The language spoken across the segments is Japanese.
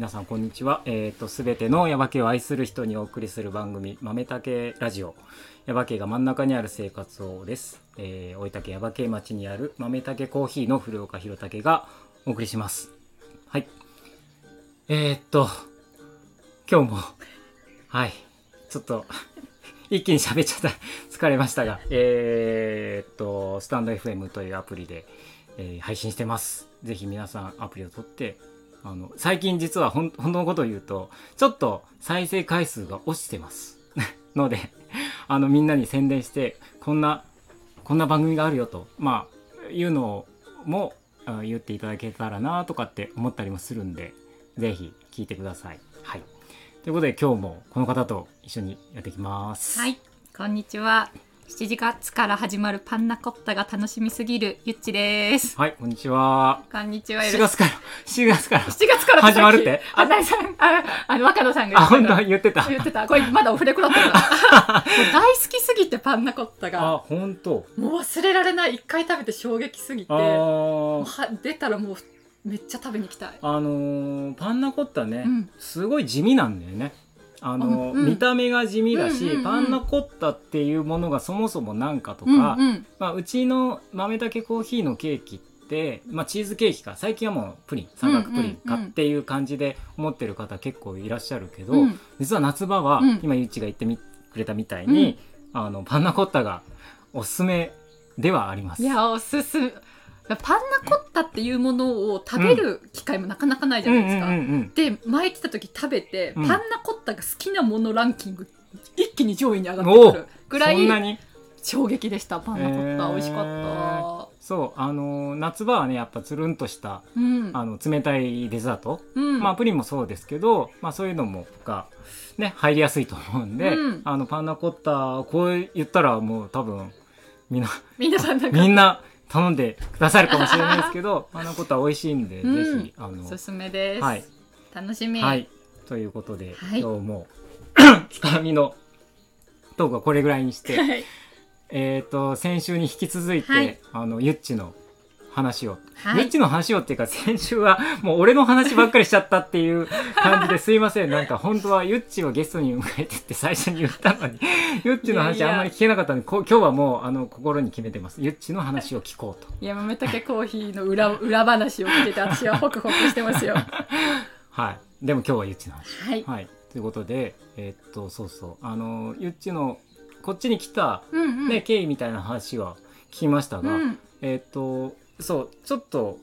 皆さんこんにちは。えっ、とすべてのヤバ系を愛する人にお送りする番組豆竹ラジオ。ヤバ系が真ん中にある生活をです。えー、大分県ヤバ系町にある豆竹コーヒーの古岡弘武がお送りします。はい。えー、っと今日もはいちょっと 一気に喋っちゃった疲れましたが、えー、っとスタンド FM というアプリで、えー配信してます。ぜひ皆さんアプリを取ってあの最近実はほん本当のことを言うとちょっと再生回数が落ちてます のであのみんなに宣伝してこんなこんな番組があるよとまあいうのも言っていただけたらなとかって思ったりもするんでぜひ聞いてください。はいということで今日もこの方と一緒にやっていきます。はい、こんにちは。7月から始まるパンナコッタが楽しみすぎるゆっちです。はい、こんにちは。こんにちは。7月から、7月から。7月から始まるって？あ、なにさん、あ、あの若野さんがあ、本当？言ってたた。。言ってた。これまだオフレコだったから。も う大好きすぎてパンナコッタあ、が。本当。もう忘れられない。一回食べて衝撃すぎて。あもうーは出たらもうめっちゃ食べに行きたい。あのーパンナコッタね、うんすごい地味なんだよね。あのーうんうん見た目が地味だし、うんうんうんパンナコッタっていうものがそもそもなんかとか、うんうん。まあ、うちの豆だけコーヒーのケーキって、まあ、チーズケーキか最近はもうプリン三角プリンかっていう感じで思ってる方結構いらっしゃるけど、うん実は夏場は、うん今ゆっちが言ってみくれたみたいに、あのパンナコッタがおすすめではあります。いや、おすすめ。パンナコッタっていうものを食べる機会もなかなかないじゃないですか。うんうんうんうん。で前来た時食べて、うん。パンナコッタが好きなものランキング一気に上位に上がってくるぐらい衝撃でした。パンナコッタ、えー美味しかった。そう。あのー夏場はねやっぱつるんとしたうん。あの冷たいデザート、うん。まあプリンもそうですけど、まあ、そういうのもがね入りやすいと思うんで、うん。あのパンナコッタこう言ったらもう多分みんな皆さんみんな頼んでくださるかもしれないですけどパンナコッタ美味しいんで、うん。ぜひあのおすすめです、はい。楽しみ、はい。ということで、はい。今日も つかみのトークはこれぐらいにしてはい。えっと先週に引き続いて、はい。あのゆっちの話を、はい。ゆっちの話をっていうか先週はもう俺の話ばっかりしちゃったっていう感じですいません。なんか本当はゆっちをゲストに迎えてって最初に言ったのに。ゆっちの話あんまり聞けなかったのでこ今日はもうあの心に決めてます。ゆっちの話を聞こうと。いや豆たけコーヒーの裏 裏話を聞いてて私はホクホクしてますよ。はい。でも今日はゆっちの話。はい、はい。ということでえーっとそうそう。あのゆっちのこっちに来た、うんうん。ね経緯みたいな話は聞きましたが、うん。えーっとそうちょっと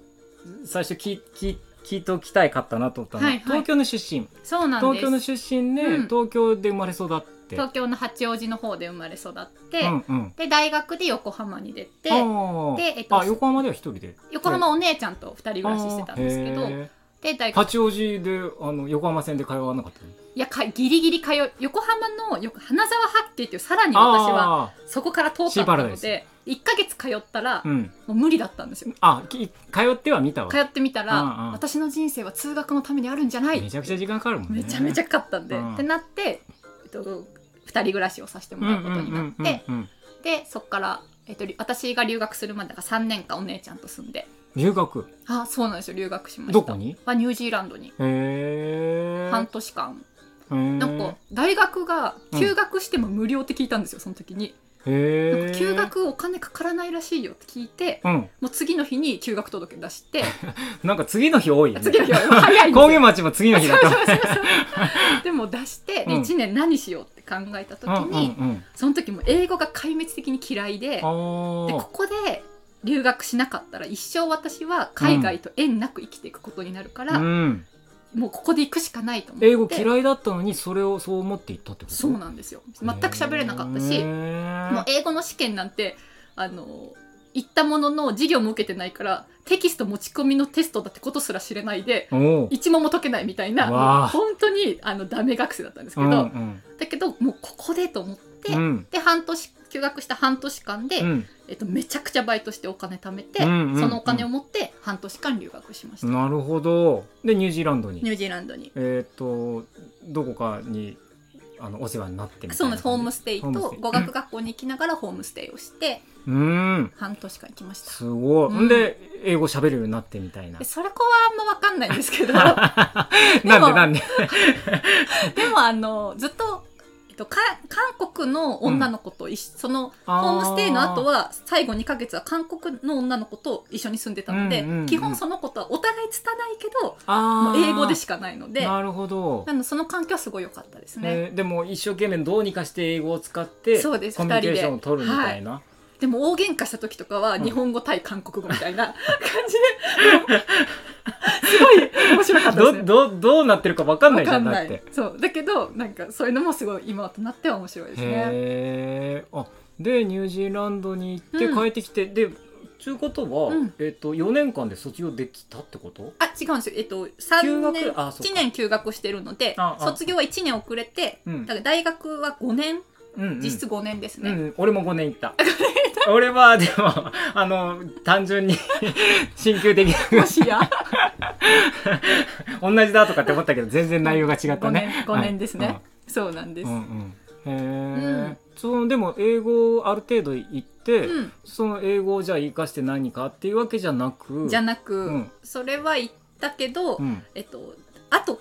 最初聞聞聞いておきたいかったなと思ったのは、はいはい。東京の出身。そうなんです。東京の出身で、うん。東京で生まれ育って。東京の八王子の方で生まれ育って、うんうん。で大学で横浜に出てでえっとあ横浜では一人で？横浜お姉ちゃんと二人暮らししてたんですけどあー。へで大八王子であの横浜線で通わなかったの？いやかギリギリ通う。横浜のよく花沢八景っていうさらに私はあそこから遠かったシーパラダイス。ので1ヶ月通ったらーうん。もう無理だったんですよ。あき通っては見たわ。通ってみたら、うんうん。私の人生は通学のためにあるんじゃない。めちゃくちゃ時間かかるもんね。めちゃめちゃかかったんで、うん。ってなって、えっと、2人暮らしをさせてもらうことになって、うんうんうんうん。でそっから、えっと、り私が留学するまでが3年間お姉ちゃんと住んで。留学？あそうなんですよ。留学しました。どこに？はニュージーランドに。へえ半年間。ななんか大学が休学しても無料って聞いたんですよその時に、なんか休学お金かからないらしいよって聞いてうん。もう次の日に休学届出して。なんか次の日多いよね。次の日は早い町も次の日だでも出してでうん。1年何しようって考えた時に、うんうんうん。その時も英語が壊滅的に嫌いでであここで留学しなかったら一生私は海外と縁なく生きていくことになるから、あうんもうここで行くしかないと思って。英語嫌いだったのにそれをそう思っていったってこと？そうなんですよ。全く喋れなかったしへもうー英語の試験なんてあの行ったものの授業も受けてないからテキスト持ち込みのテストだってことすら知れないで一問も解けないみたいな本当にあのダメ学生だったんですけど、うんうん。だけどもうここでと思って、うん。で半年休学した半年間で、うん。えっと、めちゃくちゃバイトしてお金貯めて、うんうんうん。そのお金を持って半年間留学しました、なるほど。でニュージーランドに？ニュージーランドに。えっとどこかにあのお世話になってみたいなそうなんです。ホームステイホームステイ。と語学学校に行きながらホームステイをしてうーん。半年間行きました。すごい、うん。ん、で英語喋るようになってみたいな。でそれこはあんま分かんないんですけど。で なんでなんで もあのずっと、と、か韓国の女の子と一緒そのホあー。ームステイの後は最後2ヶ月は韓国の女の子と一緒に住んでたので、うんうんうん基本その子とはお互い拙いけど英語でしかないのでなるほど。なのでその環境はすごい良かったですね、えーでも一生懸命どうにかして英語を使ってそうですコミュニケーションを取るみたいな、で。も大喧嘩した時とかはうん日本語対韓国語みたいな感じで、すごい面白かったですねど どどうなってるか分かんないじゃわかんない。んだって。そう。だけどなんかそういうのもすごい今となっては面白いですね。へえあでニュージーランドに行ってうん。帰ってきて、でちゅうことは、うん。えっと4年間で卒業できたってこと？あ違うんですよ。えっと休3学？年あそうか。1年休学してるので卒業は1年遅れてうん。だから大学は5年？うんうん。実質5年ですね、うん、俺も5年行った。俺はでもあの単純に進級的もしや？同じだとかって思ったけど全然内容が違った5ね年。5年ですね、そうなんです、うんうん。うんへえ、うん。そのでも英語ある程度行って、うん。その英語をじゃあ生かして何かっていうわけじゃなくじゃなく、うん。それは言ったけど、うん、えっとあと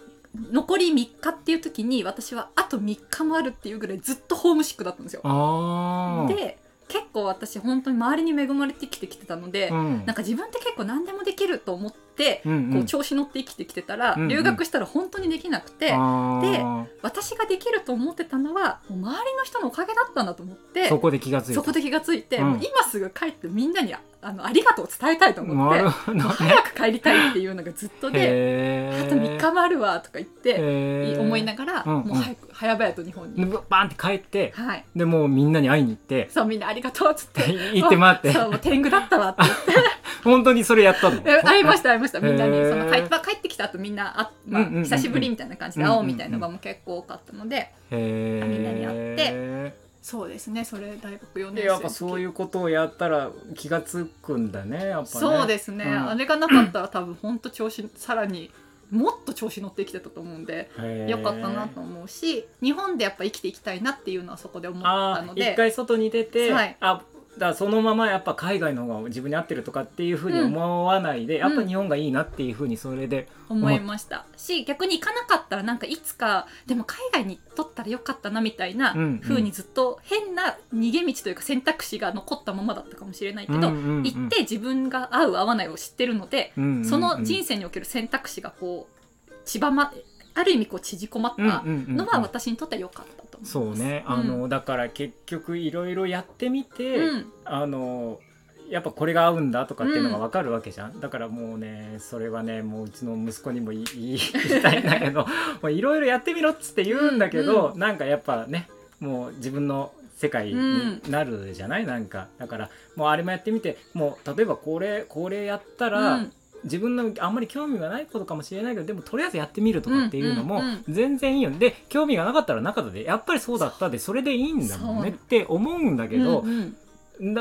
残り3日っていう時に私はあと3日もあるっていうぐらいずっとホームシックだったんですよ。ああで結構私本当に周りに恵まれてきてきてたので、うん。なんか自分って結構何でもできると思って、うんうん。こう調子乗って生きてきてたら、うんうん。留学したら本当にできなくて、あー。私ができると思ってたのはもう周りの人のおかげだったんだと思って。そこで気がついた。そこで気がついて、うん。今すぐ帰ってみんなにああのありがとうを伝えたいと思ってね。早く帰りたいっていうのがずっとで、あと3日もあるわとか言って、思いながら、うんうん。もう早く早々と日本に、でバーンって帰ってはい。でもうみんなに会いに行ってそうみんなありがとうっつって。行って待って。そうもう天狗だったわって言って本当にそれやったの？え会いました会いました。みんなにその帰っ帰ってきた後みんなあ、まあ久しぶりみたいな感じで会おうみたいなのがもう結構多かったので、みんなに会ってそうですねそれ大学4年生でやっぱそういううことをやったら気がつくんだねやっぱね。そうですね、うん。あれがなかったら多分本当調子さらにもっと調子乗ってきてたと思うんでよかったなと思うし日本でやっぱ生きていきたいなっていうのはそこで思ったので。一回外に出て、はい。あだそのままやっぱ海外の方が自分に合ってるとかっていうふうに思わないで、ん。やっぱ日本がいいなっていうふうにそれで、思いました。し逆に行かなかったらなんかいつかでも海外に取ったらよかったなみたいなうんうにずっと変な逃げ道というか選択肢が残ったままだったかもしれないけど、うんうんうん行って自分が合う合わないを知ってるので、うんうんうん。その人生における選択肢がこうちばまある意味こう縮こまったのはうんうんうん。うん私にとっては良かったと思います。そうね、あのだから結局いろいろやってみて、うん。あのやっぱこれが合うんだとかっていうのが分かるわけじゃん、だからもうねそれはねもううちの息子にも言いたいんだけど いろいろやってみろっつって言うんだけど、うなんかやっぱねもう自分の世界になるじゃない、なんか。だからもうあれもやってみてもう例えばこれこれやったら、うん自分のあんまり興味がないことかもしれないけどでもとりあえずやってみるとかっていうのも全然いいよで興味がなかったらなかったでやっぱりそうだったでそれでいいんだもんねって思うんだけど、う。んうん。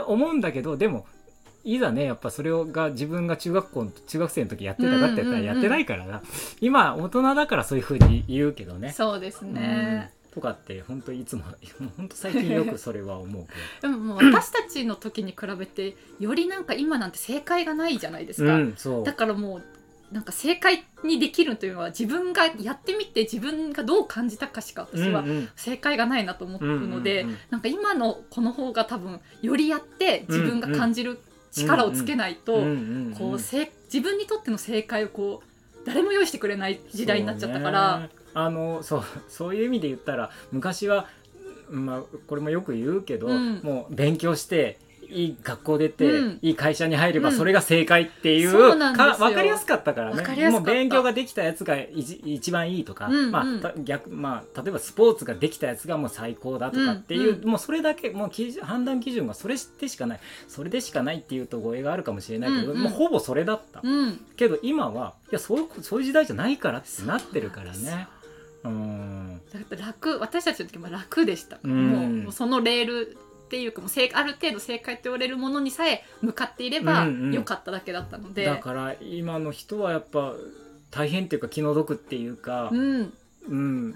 思うんだけどでもいざねやっぱそれをが自分が中学校中学生の時やってたかって言ったらやってないからな、今大人だからそういうふうに言うけどね。そうですね、とかって本当いつも 本当最近よくそれは思うけ でももう私たちの時に比べてよりなんか今なんて正解がないじゃないですど、か、うん、だからもうなんか正解にできるというのは自分がやってみて自分がどう感じたかしか私は正解がないなと思うので、うんうんうん。なんか今のこの方が多分よりやって自分が感じる力をつけないと、こうせ自分にとっての正解をこう誰も用意してくれない時代になっちゃったからあのそうそういう意味で言ったら昔は、まあ、これもよく言うけど、うん。もう勉強していい学校出て、うん。いい会社に入ればうん。それが正解っていう,、そうなんですよ。か分かりやすかったからね。もう勉強ができたやつが一一番いいとか、うんうん。まあ、た逆まあ、例えばスポーツができたやつがもう最高だとかっていう、うん。うん。もうそれだけもう基準判断基準がそれでしかないそれでしかないっていうと語弊があるかもしれないけど、うんうん。もうほぼそれだった。うん。けど今はいやそういうそういう時代じゃないからってなってるからね。うん。楽私たちの時も楽でした、うん。もうそのレールっていうかもう正ある程度正解と言われるものにさえ向かっていればうんうん。良かっただけだったので、だから今の人はやっぱ大変っていうか気の毒っていうかう、ん。うん。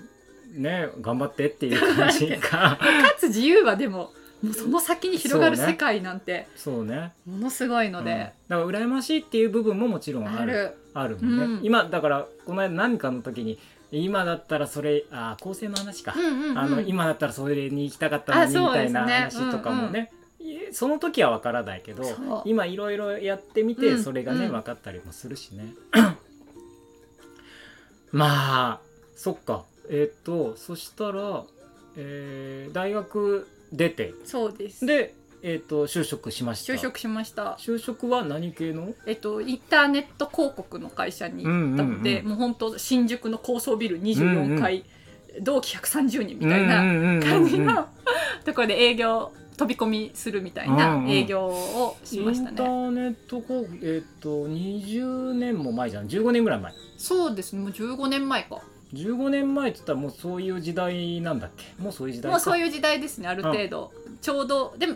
ね頑張ってっていう感じが かつ自由はでももうその先に広がる世界なんてそうね。ものすごいのうん。で、だから羨ましいっていう部分ももちろんある。ある。あるもんね、うん。今だからこの間何かの時に今だったらそれあ構成の話か、うんうんうん。あの今だったらそれに行きたかったのにみたいな話とかもね、いその時は分からないけど今いろいろやってみてうんそれがね、うん。分かったりもするしね。まあそっか。えっ、とそしたら、えー大学出て。そうです。で、えっと就職しました。就職しました。就職は何系の？えっと、インターネット広告の会社に行ったので、うんうんうん。もう本当新宿の高層ビル24階、同期130人みたいな感感じの ところで営業飛び込みするみたいうんうなん。営業をしましたインタね。ーネット広告えっ、と20年も前じゃん？15年ぐらい前。そうですね。もう15年前か。15年前って言ったらもうそういう時代なんだっけ？もうそういう時代う、もうそういう時代ですねある程度、ちょうどでも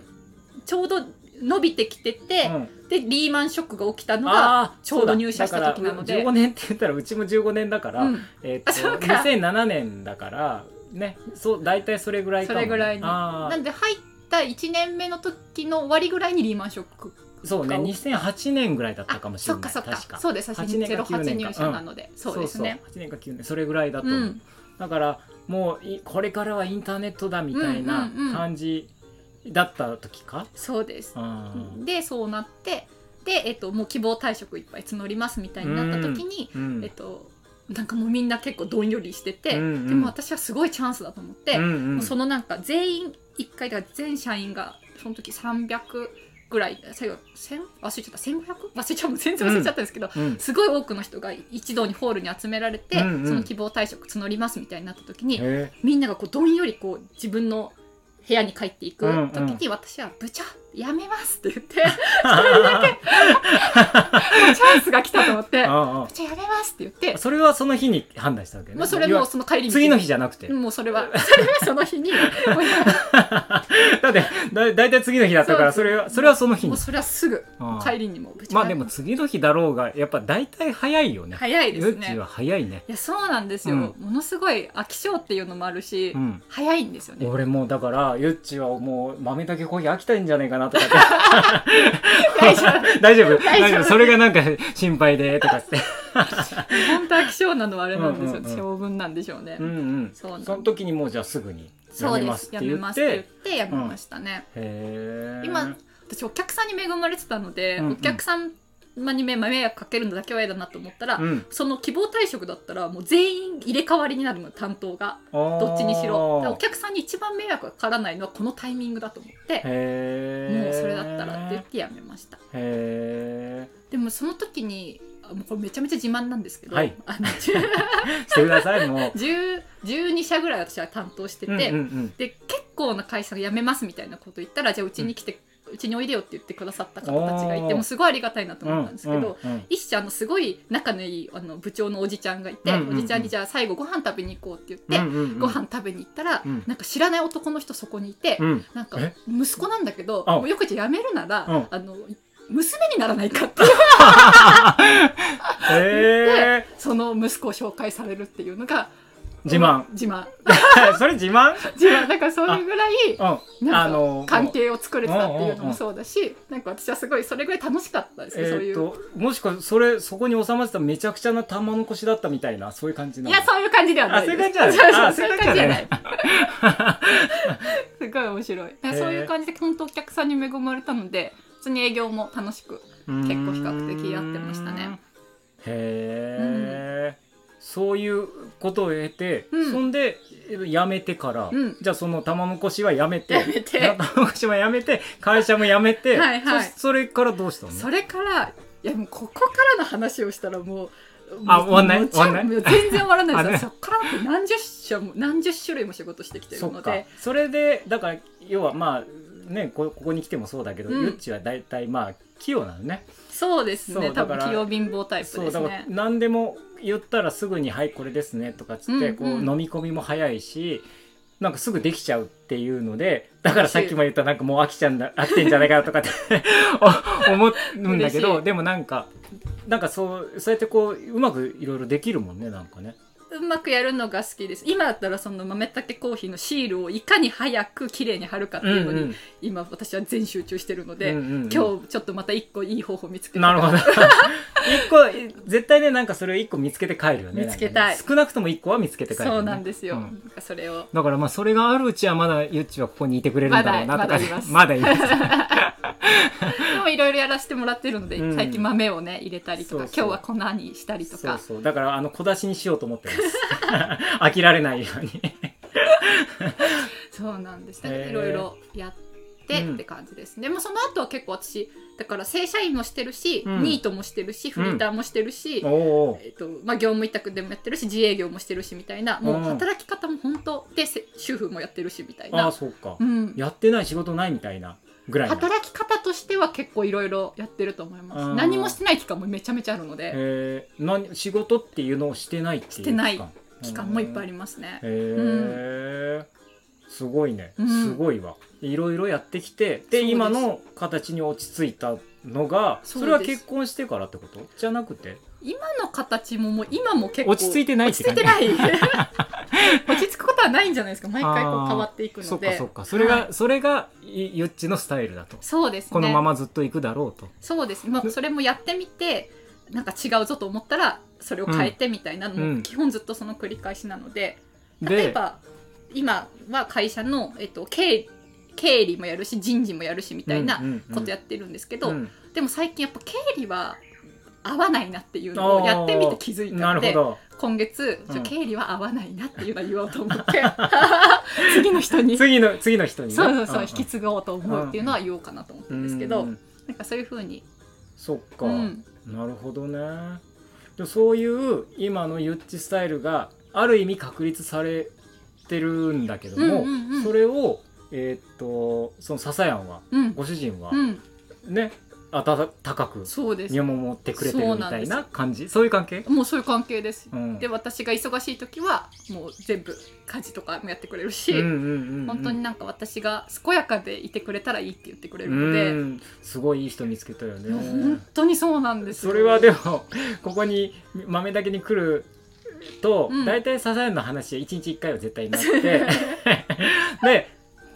ちょうど伸びてきてて、ん、でリーマンショックが起きたのがちょうど入社した時なので。そうだ。だから15年って言ったらうちも15年だから、うん。えっ、あそうとか2007年だからねそう大体それぐらいかも、ね、それぐらいに。なんで入った1年目の時の終わりぐらいにリーマンショックそうねか2008年ぐらいだったかもしれないそっかそっか。確か。そうです8年か9 08年か入社なので、そうですね。そうそう。8年か9年それぐらいだと思う、うん。だからもういこれからはインターネットだみたいなうんうんうん。感じだった時か、そうです。うん。でそうなってで、えっと、もう希望退職いっぱい募りますみたいになった時に、うんえっとなんかもうみんな結構どんよりしてて、うんうん。でも私はすごいチャンスだと思って、うんうん。そのなんか全員1回だから全社員がその時300ぐらい最後1000忘れちゃった。1500? 忘れちゃう。全然忘れちゃったんですけど、うん。すごい多くの人が一堂にホールに集められて、うんうん。その希望退職募りますみたいになった時に、へみんながこうどんよりこう自分の部屋に帰っていくうん時うん。に私は「部長やめます」って言って もうチャンスが来たと思ってえ「部あ長やめます」それはその日に判断したわけね。もうそれもうその帰り道次の日じゃなくて、もうそれはそれはその日に。だってだだいたい次の日だったからそれはそれはその日に。もうそれはすぐ帰りにもまあでも次の日だろうがやっぱ大体早いよね。早いですね。ゆっちは早いね。いやそうなんですよ、うん。ものすごい飽き性っていうのもあるし、うん。早いんですよね。俺もうだからゆっちはもう豆だけコーヒー飽きたいんじゃないかなとか 大丈夫。大丈夫。大丈夫。それがなんか心配でとかって。本当飽き性なのはあれなんですよ、うんうんうん。性分なんでしょうね、うんうん。そうその時にもうじゃあすぐにやめそうでますって言っす。やめますって言てってやめましたね、へえ今私お客さんに恵まれてたので、うんうん。お客さんに迷惑かけるのだけは嫌だなと思ったら、うん。その希望退職だったらもう全員入れ替わりになるの担当が。どどっちにしろ。お客さんに一番迷惑がかからないのはこのタイミングだと思ってもうそれだったらって言ってやめました。でもその時にあもうこれめちゃめちゃ自慢なんですけど、はい。あの してくださいもう。10 12社ぐらい私は担当してて、うんうんうん。で結構な会社が辞めますみたいなこと言ったらじゃあうちに来て、うちにおいでよって言ってくださった方たちがいてもうすごいありがたいなと思ったんですけど、うんうん一社のすごい仲のいいあの部長のおじちゃんがいて、うんうんうん。おじちゃんにじゃあ最後ご飯食べに行こうって言って、うんうんうん。ご飯食べに行ったら、うん。なんか知らない男の人そこにいて、うん。なんかえ息子なんだけどよくじゃあ辞めるなら、うん。あの娘にならないかって へえその息子を紹介されるっていうのが自慢。自慢。それ自慢？自慢。だからそういうぐらい 関係を作れてたっていうのもそうだし、なんか私はすごいそれぐらい楽しかったですね、そういう。もしくはそれそこに収まってためちゃくちゃな玉残しだったみたいなそういう感じないのや、そういう感じではないそういう感じじゃない。あそういう感じじゃない。すごい面白い。そういう感じで本当お客さんに恵まれたので、普通に営業も楽しく。結構比較的やってましたね。へえ、そういうことを経て、うん。そんで辞めてから、うん。じゃあその玉残しは辞めてやめて、玉残しは辞めて会社も辞めて はいはい。そそれからどうしたの？それから、いやもうここからの話をしたらもう、あ終わんない？んない？全然終わらないです。そっから何十社も何十種類も仕事してきてるので、それでだから要はまあねこここに来てもそうだけど、うんゆっちは大体まあ器用なのねそうですね。多分器用貧乏タイプそうだからですね。何でも言ったらすぐに「はいこれですね」とかっつって、こう飲み込みも早いしなんかすぐできちゃうっていうのでだからさっきも言ったなんかもう飽きちゃうんだ飽きてんじゃないかなとかってお 思うんだけどでもなんかなんかそうそうやってこううまくいろいろできるもんねなんかね。うまくやるのが好きです。今だったらその豆たけコーヒーのシールをいかに早く綺麗に貼るかっていうのに、うんうん。今私は全集中してるので、うんうんうん。今日ちょっとまた一個いい方法見つけてなるほど一個絶対ねなんかそれを一個見つけて帰るよね。見つけたい。ね少なくとも一個は見つけて帰るよね、そうなんですよ、うん。それを。だからまあそれがあるうちはまだゆっちはここにいてくれるんだろうなとかね。まだいます。まだいます でもいろいろやらせてもらってるので、うん。最近豆をね入れたりとかそうそう。今日は粉にしたりとか。そうそう。だからあの小出しにしようと思ってます。飽きられないように。そうなんです。へー。ねいろいろやってうん。って感じです、でもその後は結構私だから正社員もしてるし、うん。ニートもしてるしフリーターもしてるし、おおえっとまあ、業務委託でもやってるし自営業もしてるしみたいなもううん働き方も本当でせ主婦もやってるしみたいああな、そうか、うん、やってない仕事ないみたいなぐらいな働き方としては結構いろいろやってると思います。うん何もしてない期間もめちゃめちゃあるので。えー、何仕事っていうのをしてないっていうしてない。期間もいっぱいありりますね。へえすごいね、うん。すごいわ。いろいろやってきてで今の形に落ち着いたのがそれは結婚してからってこと？じゃなくて？今の形ももう今も結構落ち着いてないっ落て感じ。ち着いてない。落ち着くことはないんじゃないですか。毎回こう変わっていくので。そっかそっか。それが、はい。それがいゆっちのスタイルだと。そうですね。このままずっと行くだろうと、そうです。もうそれもやってみてなんか違うぞと思ったらそれを変えてみたいなのも、うん。基本ずっとその繰り返しなので。で例えば今は会社の、えっと、経経理もやるし人事もやるしみたいなことやってるんですけど、うん。でも最近やっぱ経理は合わないなっていうのをやってみて気づいたので今月、ちうん。ょ経理は合わないなっていうのを言おうと思って 次の人に。次の次の人にね。そうそうそう、んん。引き継ごうと思うっていうのは言おうかなと思ったんですけど、うん。なんかそういうふうに、そっか、うん、なるほどね。でそういう今のゆっちスタイルがある意味確立されてるんだけども、うんうんうん。それをえーっとその笹やんはうん、ご主人はうん、ね温かくそうです。見守ってくれてるみたいな感じ？そういう関係、もうそういう関係です、うん。で私が忙しい時はもう全部家事とかもやってくれるし、うんうんうんうん。本当になんか私が健やかでいてくれたらいいって言ってくれるうので、ん。すごいいい人見つけたよね。本当にそうなんですよ。それはでもここに豆だけに来ると、うん。大体サザエの話は1日1回は絶対になって。で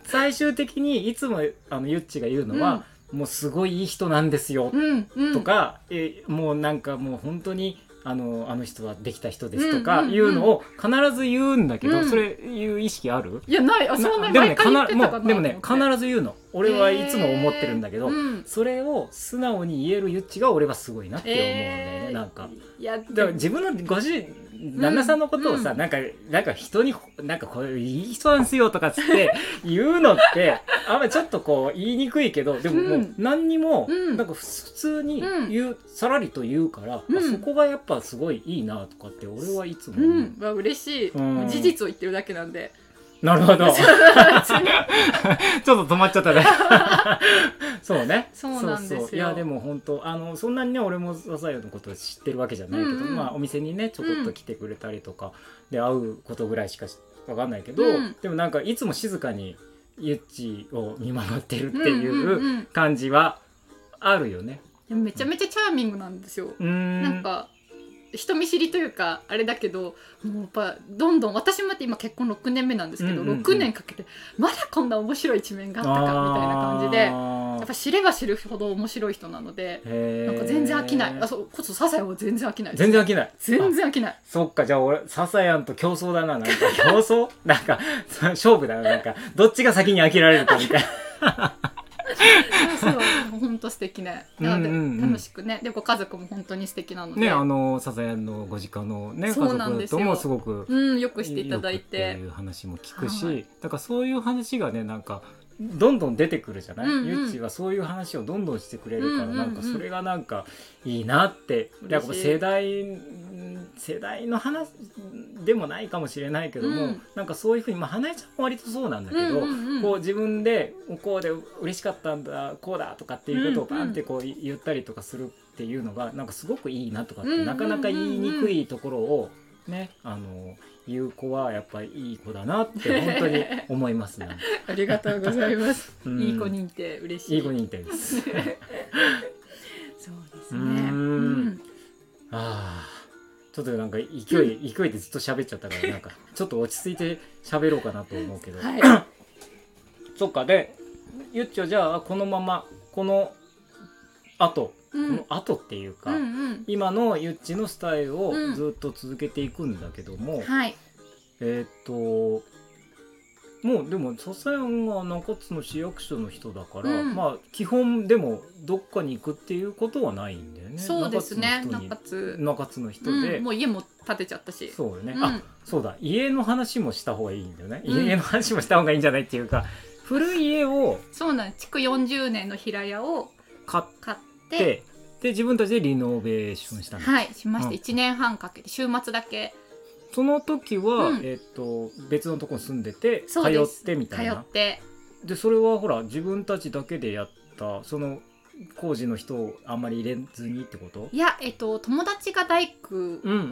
最終的にいつもあのゆっちが言うのは、もうすごいいい人なんですよ、うんうん、とか、えもうなんかもう本当にあのあの人はできた人ですとかいうのを必ず言うんだけど、うん。それいう意識ある？いやない。あそんなにでもね必ず言うの俺はいつも思ってるんだけど、うん。それを素直に言えるゆっちが俺はすごいなって思うんだよね、えー。なんか。いやだから自分のご主人旦那さんのことをさ、うん。なんかなんか人になんかこれいい人なんすよとかっつって 言うのってあんまりちょっとこう言いにくいけどでももう何にも、うん。なんか普通に言う、さらりと言うから、うん。あそこがやっぱすごいいいなとかって俺はいつもう思う、ん、まあ嬉しい、事実を言ってるだけなんでなるほど。ちょっと止まっちゃったね。そうね。そうなんですよ。そうそう。いやでも本当あのそんなにね俺もサザエのこと知ってるわけじゃないけど、うん。うんまあお店にねちょこっと来てくれたりとか、で会うことぐらいしかわかんないけど、うん。でもなんかいつも静かにゆっちを見守ってるってうんうんいううん。感じはあるよね。でもめちゃめちゃチャーミングなんですよ、うーん。なんか人見知りというかあれだけどもうやっぱどんどん私もだって今結婚6年目なんですけど、うんうんうん。6年かけてまだこんな面白い一面があったかみたいな感じでやっぱ知れば知るほど面白い人なのでなんか全然飽きない。あそうこそサザエは全然飽きない全然飽きない。全然飽きない。そっかじゃあ俺ササヤンと競争だななんか。競争？なんか勝負だななんかどっちが先に飽きられるかみたいなそう本当素敵ね。なので楽しくね。でご家族も本当に素敵なので、ねあのササヤンのご実家のね家そうなんですよ。族ともすごくうんよくしていただいて。ていう話も聞くし、はいだからそういう話がねなんかどんどん出てくるじゃない、うんうん。ゆっちはそういう話をどんどんしてくれるから、なんかそれがなんかいいなって。やっぱ世代世代の話でもないかもしれないけども、うん。なんかそういうふうにまあ花江ちゃんも割とそうなんだけど、こう自分でこうで嬉しかったんだこうだとかっていうことをバンってこう言ったりとかするっていうのがなんかすごくいいなとかってなかなか言いにくいところをね。あの言う子はやっぱりいい子だなって本当に思いますね。ありがとうございます。うん。いい子認定嬉しい。いい子認定です。そうですうねん。ああちょっとなんか勢い、勢いでずっと喋っちゃったからなんかちょっと落ち着いて喋ろうかなと思うけど、はい。そっか。でゆっちはじゃあこのままこの後、うんこの後っていうか、うんうん。今のゆっちのスタイルをうん。ずっと続けていくんだけども、はい。えーっともうでも笹山が中津の市役所の人だから、うん。まあ基本でもどっかに行くっていうことはないんだよね。そうですね。中中津。中津の人で、うん、もう家も建てちゃったし。そうよね、うん。あそうだ。家の話もした方がいいんだよね、うん。家の話もした方がいいんじゃないっていうか古い家をそうなん築40年の平屋を買っ買っててで自分たちでリノベーションしたの、はいしました、うん。1年半かけて週末だけ。その時は、うん。えーっと別のとこに住んでて通ってみたいな。通って。でそれはほら自分たちだけでやったその工事の人をあんまり入れずにってこと？いや、えっと、友達が大工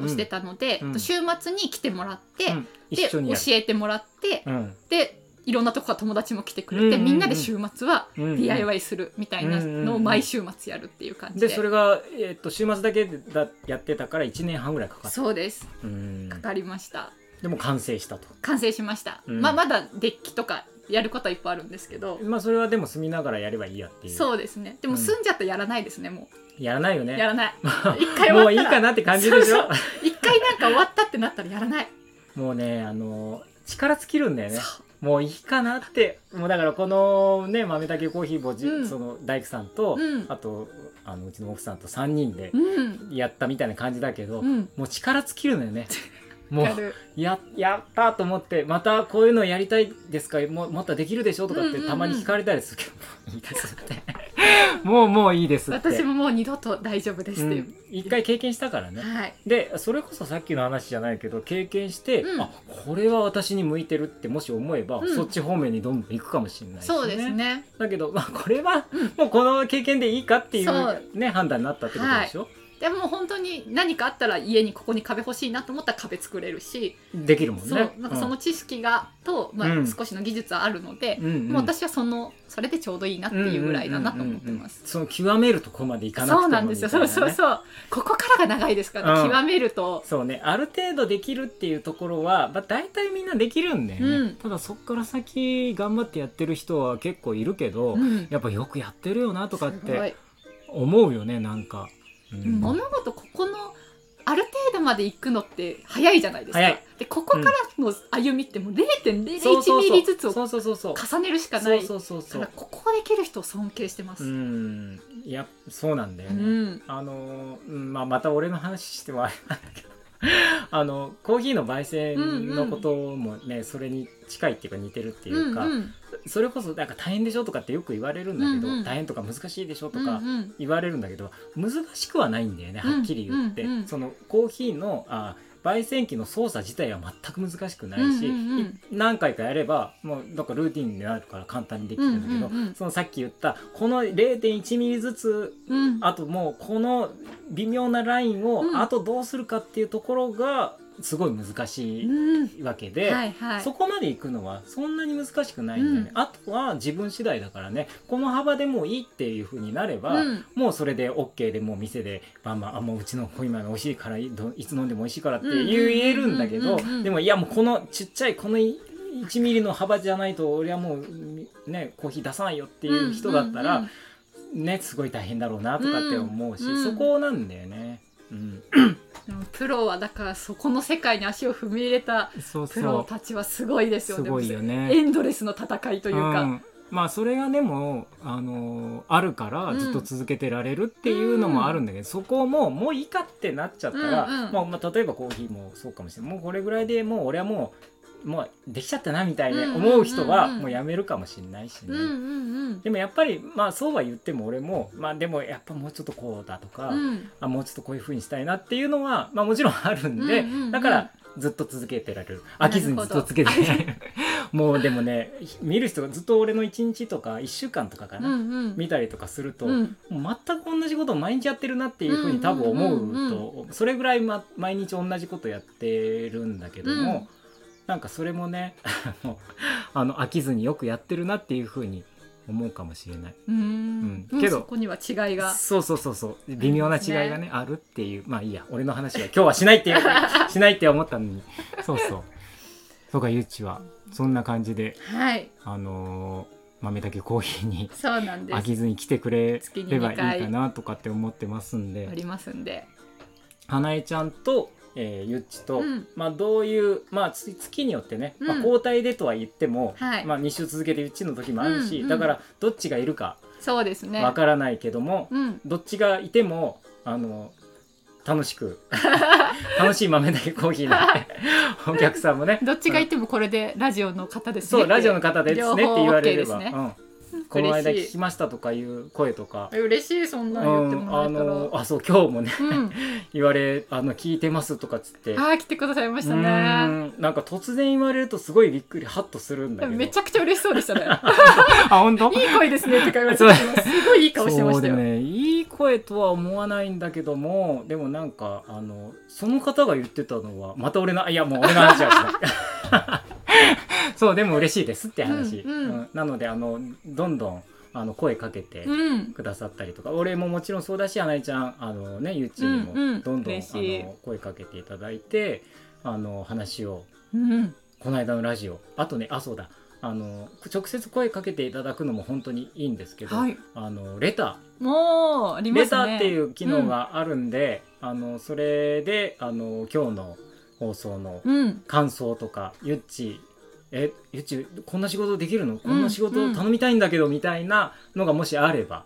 をしてたので、うんうん週末に来てもらって、うん。で教えてもらって、うん。でいろんなとこから友達も来てくれて、みんなで週末は DIY するみたいなのを毎週末やるっていう感じで,、でそれが、えーっと週末だけだやってたから1年半ぐらいかかった。そうです。うん。かかりました。でも完成したと。完成しました、うん。まあまだデッキとかやることはいっぱいあるんですけど、まあそれはでも住みながらやればいいやっていう。そうですね。でもうん。住んじゃったらやらないですねもやらないよう、ね。やらない。一回終わったら。もういいかなって感じでしょ？一回なんか終わったってなったらやらない。もうねあの力尽きるんだよね。そもういいかなってもうだからこのね豆だけコーヒーぼじ、うん。その大工さんと、うん。あとあのうちの奥さんと3人でやったみたいな感じだけど、うん。もう力尽きるのよね。もうやるややったと思ってまたこういうのやりたいですか？もうまたできるでしょ？とかってたまに聞かれたりするけど、もういいですって もうもういいですって。私ももう二度と大丈夫ですっていう、うん。一回経験したからね。はい。でそれこそさっきの話じゃないけど経験して、うん。あこれは私に向いてるってもし思えば、うん。そっち方面にどんどん行くかもしれないしそうですね。だけど、まあ、これはうん。もうこの経験でいいかっていそう。う、ね、判断になったってことでしょ、でも本当に何かあったら家にここに壁欲しいなと思ったら壁作れるし、できるもんね。そうなんかその知識がと、まあ、うん。少しの技術はあるので、うんうん。もう私はそのそれでちょうどいいなっていうぐらいだなと思ってます。その極めるとこまでいかなくてもそうなんですよ、そうそううそう。ここからが長いですから、ね。うん。極めると。そうね。ある程度できるっていうところは、まあ、大体みんなできるんだよね、うん。ただそっから先頑張ってやってる人は結構いるけど、うん。やっぱよくやってるよなとかってい。思うよねなんか、うん物事ここのある程度まで行くのって早いじゃないですか。でここからの歩みってもう0.01そうそうそう。ミリずつを重ねるしかない。からここできる人を尊敬してます。ううん。んいやそうなんだよね、ん。あのまあ、また俺の話してもあれなんだけど。あのコーヒーの焙煎のこともね、それに近いっていうか似てるっていうか、うんうんそれこそなんか大変でしょとかってよく言われるんだけど、うんうん。大変とか難しいでしょとか言われるんだけど、難しくはないんだよねはっきり言って、そのコーヒーのあ焙煎機の操作自体は全く難しくないし、うんうんうん。い何回かやればもうなんかルーティンになるから簡単にできるんだけど、うんうんうん。そのさっき言ったこの0.1ミリずつうん。あともうこの微妙なラインをうん。あとどうするかっていうところがすごい難しうん。いわけで、はいはい。そこまで行くのはそんなに難しくないんだよね、うん。あとは自分次第だからねこの幅でもういいっていう風になれば、うん。もうそれで OK でもう店でバンバンあもううちのコーヒー豆美味しいからいどいつ飲んでも美味しいからってうんうん言えるんだけどうんうんうんでもいやもうこのちっちゃいこのい1ミリの幅じゃないと俺はもうねコーヒー出さないよっていう人だったら、うんうん。ねすごい大変だろうなとかって思うし、うんうん。そこなんだよね。うん、でもプロはだからそこの世界に足を踏み入れたそうプロたちはすごいですよね。すごいよね。エンドレスの戦いというか、ん。まあそれがでも、あのーあるからずっと続けてられるっていうのもあるんだけど、そこももういいかってなっちゃったら、うんうん。まあ、まあ例えばコーヒーもそうかもしれない。もうこれぐらいでもう俺はもうもうできちゃったなみたいに思う人はもうやめるかもしれないしね。うんうんでもやっぱりまあそうは言っても俺もまあでもやっぱもうちょっとこうだとか、うん。うんあもうちょっとこういう風にしたいなっていうのは、まあ、もちろんあるんで、うんうんうんだからずっと続けてられる。飽きずにずっと続けて。られるもうでもね見る人がずっと俺の1日とか1週間とかかうな、んうん。見たりとかすると、うん。全く同じことを毎日やってるなっていうふうに多分思うと、うんうんうん。それぐらい、ま、毎日同じことやってるんだけども、うんなんかそれもね あの飽きずによくやってるなっていうふうに思うかもしれない。うーん。うん。けどそこには違いが。そうそうそうそう。微妙な違いがねあるっていう。まあいいや俺の話は今日はしないっていう しないって思ったのに。そうそう。そうかゆっちはそんな感じではい。あのー豆だけコーヒーにそうなんです。飽きずに来てくれればいい2回かなとかって思ってますんで。ありますんで。花江ちゃんと、えーゆっちと、うん。まあどういうまあつ月によってね、まあ、うん交代でとは言っても、はい。まあ2週続けてゆっちの時もあるし、だからどっちがいるかそうですね。わからないけども、うん。どっちがいてもあの楽しく 楽しい豆だけコーヒーのお客さんもねどっちがいてもこれでラジオの方ですね。そうラジオの方ですねって言われれば、ね。うん、この間聞きましたとかいう声とか、嬉しい。そんな言ってもらあえたら、のあそう今日もねうん、言われあの聞いてますとかっつって。あー来てくださいましたうねなんか突然言われるとすごいびっくりハッとするんだけど。めちゃくちゃ嬉しそうでしたね。あ本当？いい声ですねって言われてすごいいい顔してましたよ、もねいい声とは思わないんだけどもでもなんかあのその方が言ってたのはまた俺のいやもう俺の話はしない そうでも嬉しいですって話、うんうん。なのであのどんどんあの声かけてうん。くださったりとか、俺ももちろんそうだし花江ちゃんあのねゆっちにもうんうん。どんどん、嬉しい。あの声かけていただいてあの話をうんこの間のラジオあとねあそうだ。あの直接声かけていただくのも本当にいいんですけど、はい。あのレタもうありーレますね。ターっていう機能があるんで、あのそれであの今日の放送のうん。感想とかゆっちえゆっちこんな仕事できるの？こんな仕うん。事頼みたいんだけどみたいなのがもしあれば。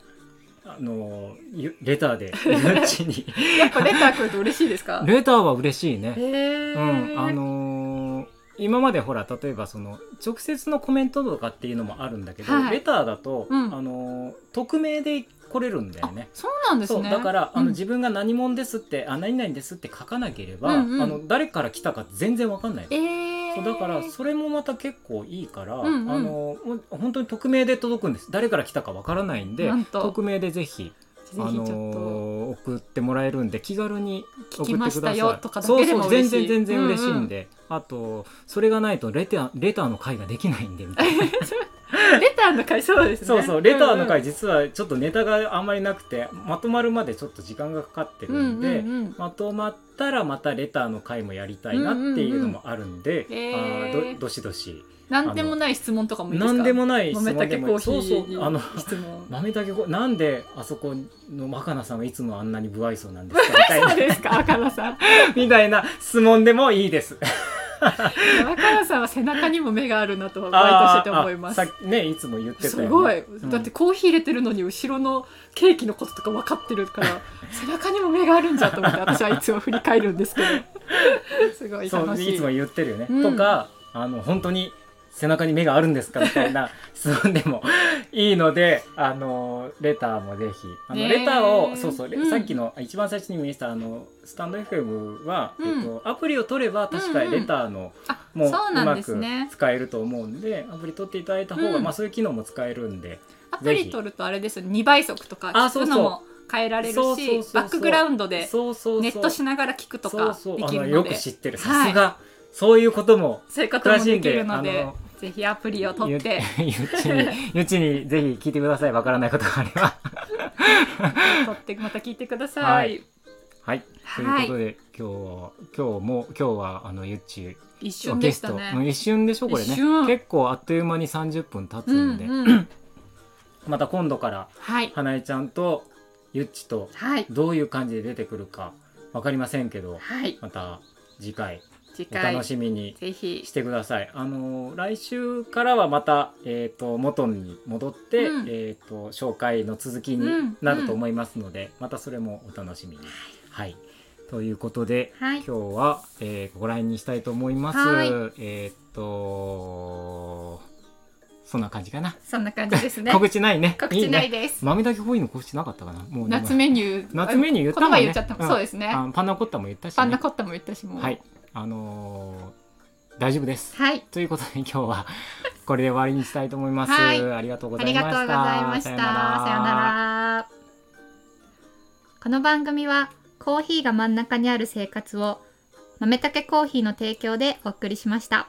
あのゆレターでゆっちに。やっぱレター来ると嬉しいですか？レターは嬉しいね。うん、あのー今までほら例えばその直接のコメントとかっていうのもあるんだけど、はい。レターだと、うん。あのー匿名で来れるんだよね。そうなんですそうねだから、あうん。の自分が何者ですってあ何々ですって書かなければ、うんうん。あの誰から来たか全然わかんないのえー、そうだからそれもまた結構いいから、うんうん。あの本当に匿名で届くんです。誰から来たかわからないんで匿名でぜひあぜひちょっと、のー送ってもらえるんで気軽に送ってください。よとかだそうそう全然全然嬉しいんで、あとそれがないとレターレターの会ができないんでみたいな。レターの回そうですね。そうそうレターの会うん実はちょっとネタがあんまりなくてまとまるまでちょっと時間がかかってるんで、うんうんうん。まとまったらまたレターの会もやりたいなっていうのもあるんで、うんうんうん。あーどどしどしなんでもない質問とかもいいですか？何でもない質豆問でもいい。たけコーヒそうそう。ーあの質問。豆だけこなんであそこの若菜さんはいつもあんなに不愛想なんですか？みたいなそうですか？若菜さんみたいな質問でもいいです。若菜さんは背中にも目があるなとはバイトしてて思います。ねいつも言ってたよね。すごい、ん。だってコーヒー入れてるのに後ろのケーキのこととか分かってるから 背中にも目があるんじゃと思って私はいつも振り返るんですけど。すごい楽しい。いつも言ってるよね。うん。とかあの本当に背中に目があるんですかみたいな 質問でもいいのであのレターもぜひ。あのレターをそうそう、レうん。さっきの一番最初に見せたあのスタンド FM は、うん。えっと、アプリを取れば確かうんうん。レターの、ううそうなんまく使えると思うんでアプリ取っていただいた方が、うん。まあそういう機能も使えるんでアプリ取るとあれですよ2倍速とかあ聞くのも変えられるしバックグラウンドでネットしながら聞くとかそうで。そうあのよくきるので知ってる。はい。さすが、そういうこともそういうこともできるのでぜひアプリを取って。ゆ ちにゆっちにぜひ聞いてくださいわからないことがあれば。取ってまた聞いてください、はい。はい。とはい。いうことで今日は今日も今日はあのゆっち一瞬でゲスト、したねうん一瞬でしょこれね。結構あっという間に30分経つうんんで、うん また今度からはい。花江ちゃんとゆっちとはい。どういう感じで出てくるかわかりませんけどはい。また次回。お次回楽しみにぜひしてください。あの来週からはまた、えー、と元に戻って、うんえー、と紹介の続きになると思いますので、またそれもお楽しみに。はい、ということで、はい今日は、えーここら辺にしたいと思います。はいえっ、とそんな感じかな。そんな感じですね 告知ないね。告知ないいね。です豆だけコーヒーの告知なかったかな。もうね夏メニュー夏メニュー言ったもんね。前言っちゃった、んそうですねあパンナコッタも言ったし、ね。パンナコッタも言ったしもうはい。あのー大丈夫です。はいということで今日はこれで終わりにしたいと思います。はいありがとうございました。さようならこの番組はコーヒーが真ん中にある生活を豆たけコーヒーの提供でお送りしました